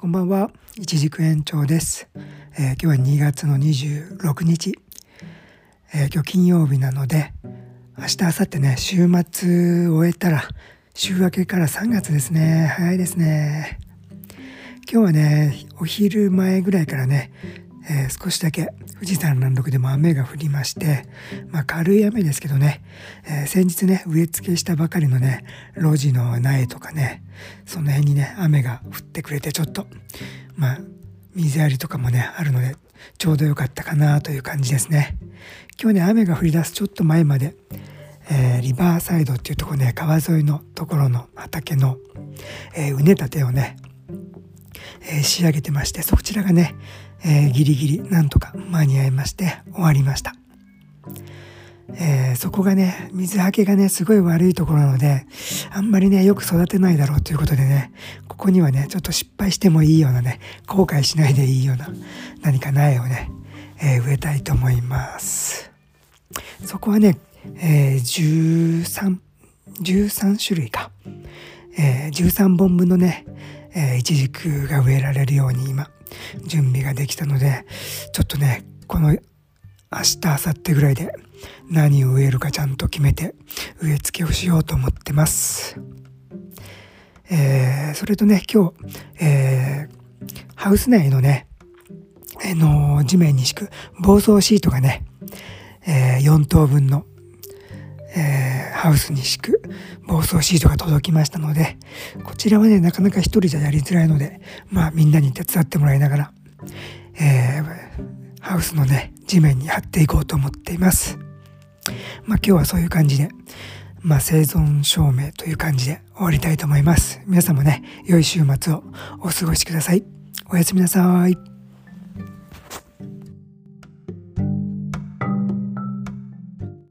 こんばんは、一軸延長です、えー、今日は2月の26日、えー、今日金曜日なので、明日、明後日ね、週末終えたら、週明けから3月ですね。早いですね。今日はね、お昼前ぐらいからね、えー、少しだけ富士山南麓でも雨が降りまして、まあ、軽い雨ですけどね、えー、先日ね植え付けしたばかりのね路地の苗とかねその辺にね雨が降ってくれてちょっとまあ水やりとかもねあるのでちょうど良かったかなという感じですね。今日ね雨が降り出すちょっと前まで、えー、リバーサイドっていうとこね川沿いのところの畑の、えー、畝立てをね、えー、仕上げてましてそちらがねえー、ギリギリなんとか間に合いまして終わりました。えー、そこがね、水はけがね、すごい悪いところなので、あんまりね、よく育てないだろうということでね、ここにはね、ちょっと失敗してもいいようなね、後悔しないでいいような何か苗をね、えー、植えたいと思います。そこはね、えー、13、13種類か、えー、13本分のね、えー、イチジクが植えられるように今、準備ができたのでちょっとねこの明日明後日ぐらいで何を植えるかちゃんと決めて植え付けをしようと思ってます。えー、それとね今日、えー、ハウス内のね、あのー、地面に敷く防草シートがね、え、4等分の、ハウスに敷く防草シートが届きましたので、こちらはね、なかなか一人じゃやりづらいので、まあみんなに手伝ってもらいながら、えー、ハウスのね、地面に貼っていこうと思っています。まあ今日はそういう感じで、まあ生存証明という感じで終わりたいと思います。皆さんもね、良い週末をお過ごしください。おやすみなさい。